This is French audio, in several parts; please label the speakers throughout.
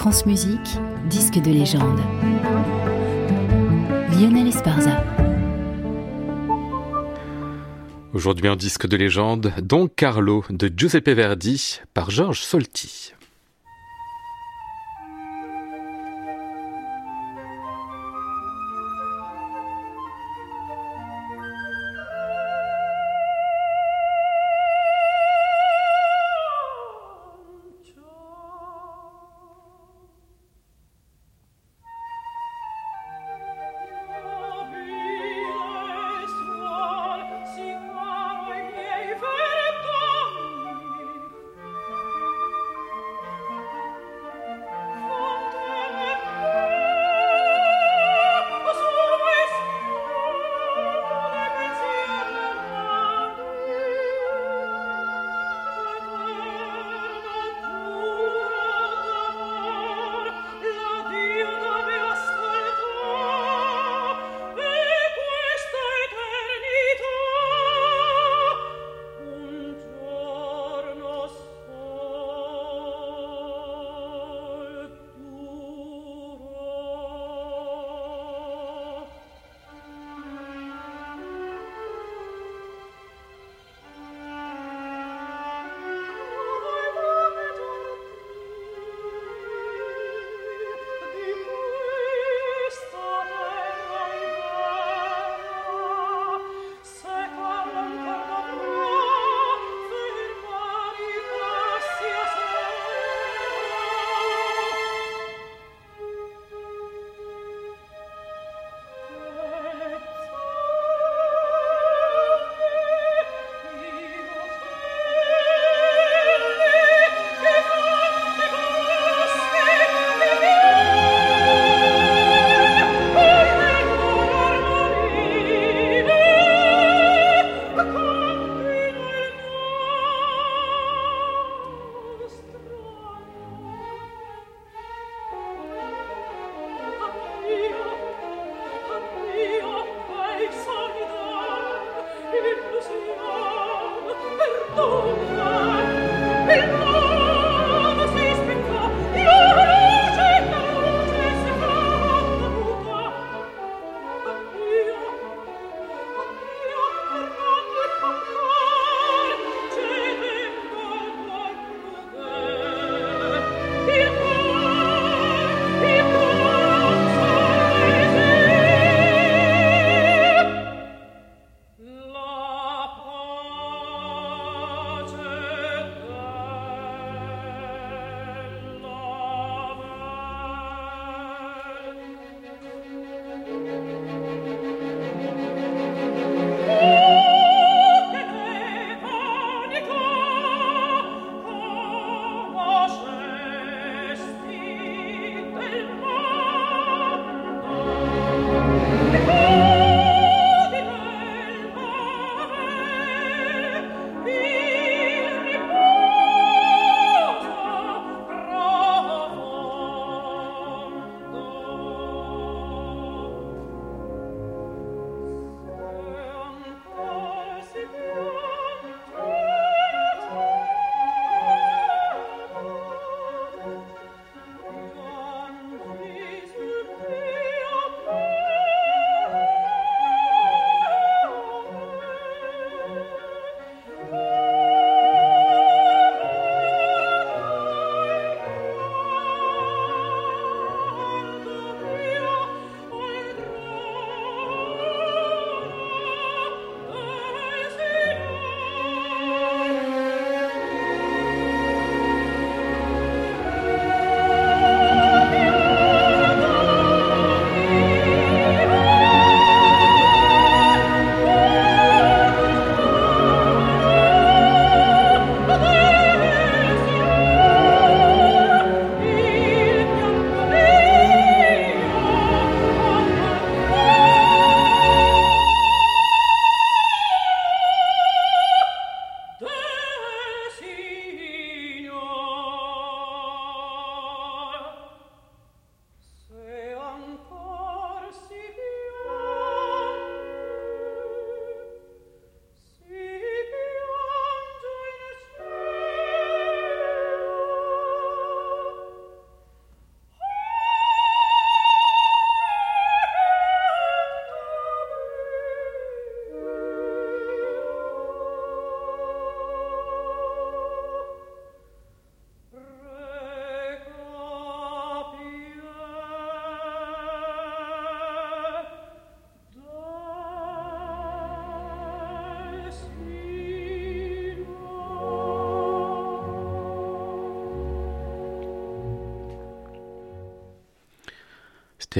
Speaker 1: France Musique, disque de légende. Lionel Esparza.
Speaker 2: Aujourd'hui en disque de légende, Don Carlo de Giuseppe Verdi par Georges Solti.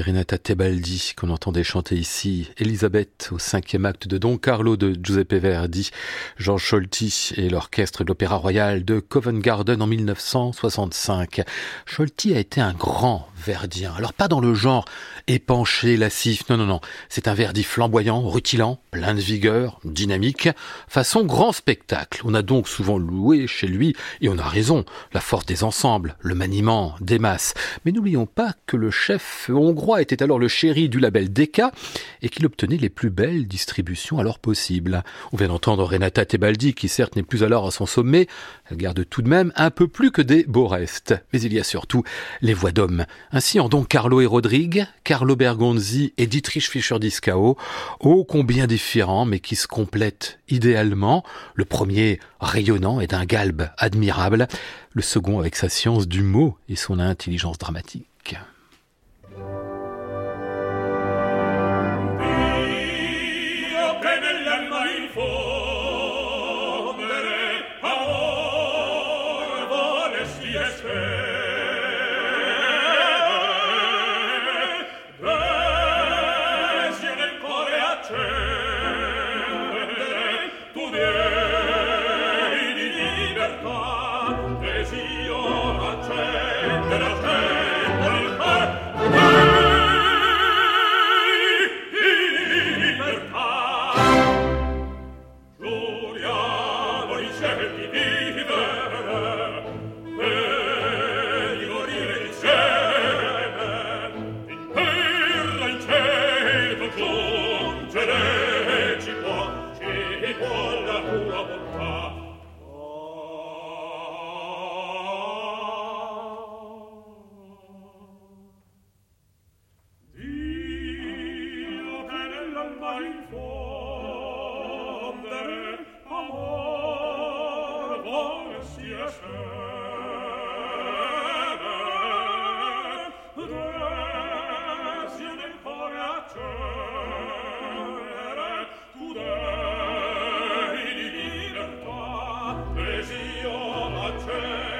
Speaker 2: Renata Tebaldi qu'on entendait chanter ici, Elisabeth au cinquième acte de Don Carlo de Giuseppe Verdi, Georges Scholti et l'orchestre de l'Opéra Royal de Covent Garden en 1965. Scholti a été un grand verdien. Alors pas dans le genre épanché, lascif, non, non, non. C'est un Verdi flamboyant, rutilant, plein de vigueur, dynamique, façon grand spectacle. On a donc souvent loué chez lui, et on a raison, la force des ensembles, le maniement des masses. Mais n'oublions pas que le chef hongrois était alors le chéri du label Decca et qu'il obtenait les plus belles distributions alors possibles. On vient d'entendre Renata Tebaldi qui certes n'est plus alors à son sommet, elle garde tout de même un peu plus que des beaux restes. Mais il y a surtout les voix d'hommes. Ainsi en Don Carlo et Rodrigue, Carlo Bergonzi et Dietrich Fischer-Dieskau, ô combien différents mais qui se complètent idéalement. Le premier rayonnant et d'un galbe admirable, le second avec sa science du mot et son intelligence dramatique.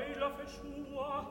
Speaker 3: Eila verschwor,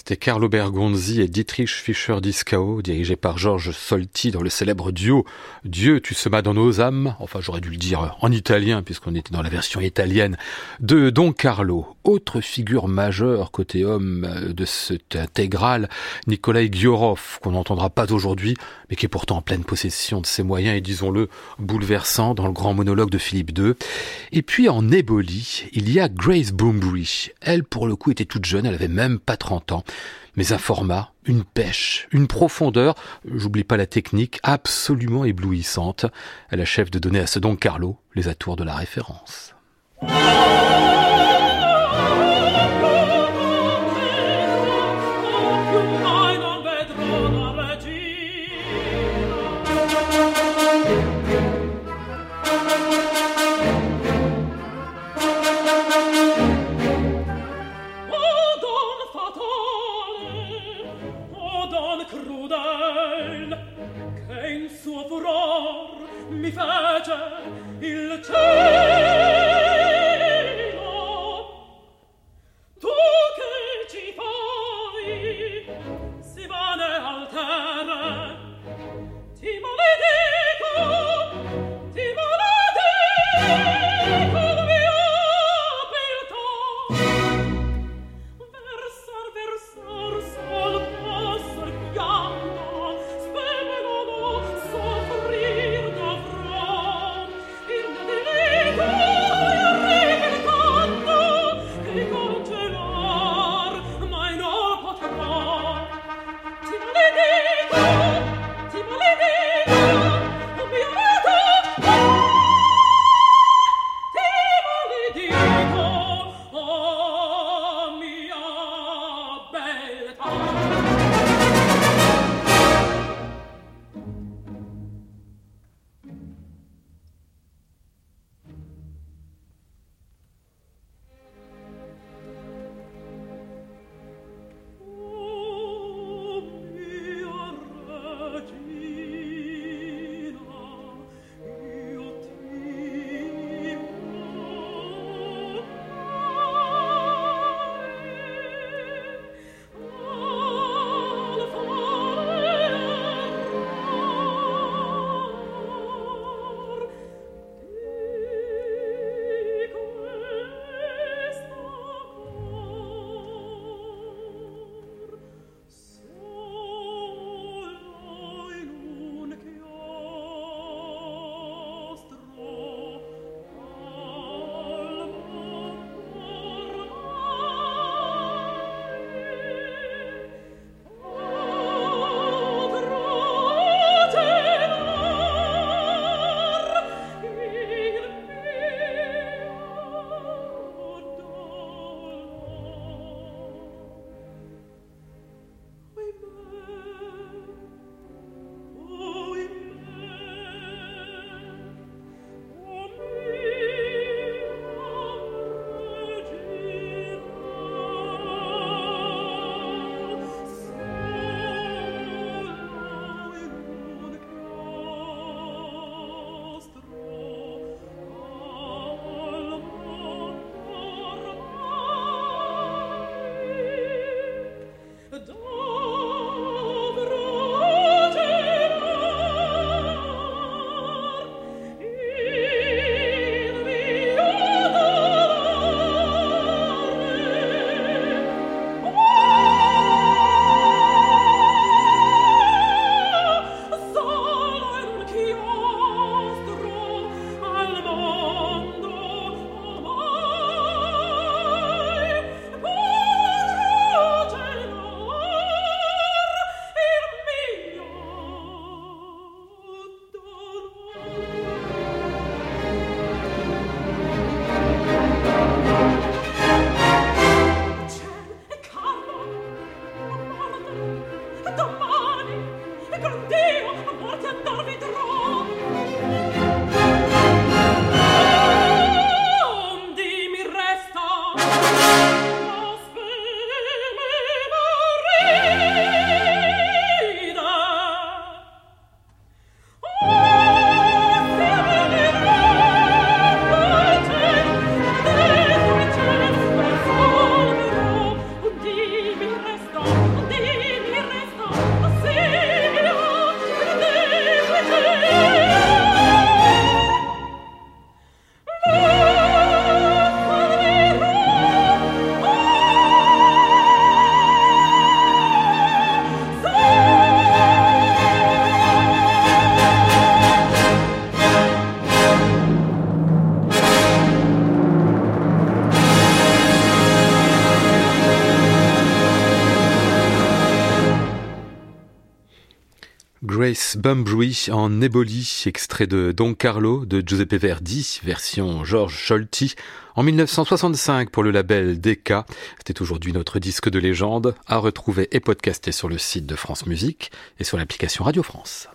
Speaker 3: C'était Carlo Bergonzi et Dietrich Fischer-Dieskau, dirigé par Georges Solti dans le célèbre duo Dieu, tu semas dans nos âmes. Enfin, j'aurais dû le dire en italien puisqu'on était dans la version italienne de Don Carlo. Autre figure majeure côté homme de cette intégrale, Nikolai Giorov, qu'on n'entendra pas aujourd'hui, mais qui est pourtant en pleine possession de ses moyens et disons-le bouleversant dans le grand monologue de Philippe II. Et puis en éboli, il y a Grace Boombury. Elle, pour le coup, était toute jeune, elle avait même pas 30 ans mais un format, une pêche, une profondeur, j'oublie pas la technique, absolument éblouissante. Elle achève de donner à ce Don Carlo les atours de la référence.
Speaker 2: mi face il cielo.
Speaker 3: Grace en éboli, extrait de Don Carlo de Giuseppe Verdi, version George Scholti, en 1965 pour le label DK. C'était aujourd'hui notre disque de légende, à retrouver et podcaster sur le site de France Musique et sur l'application Radio France.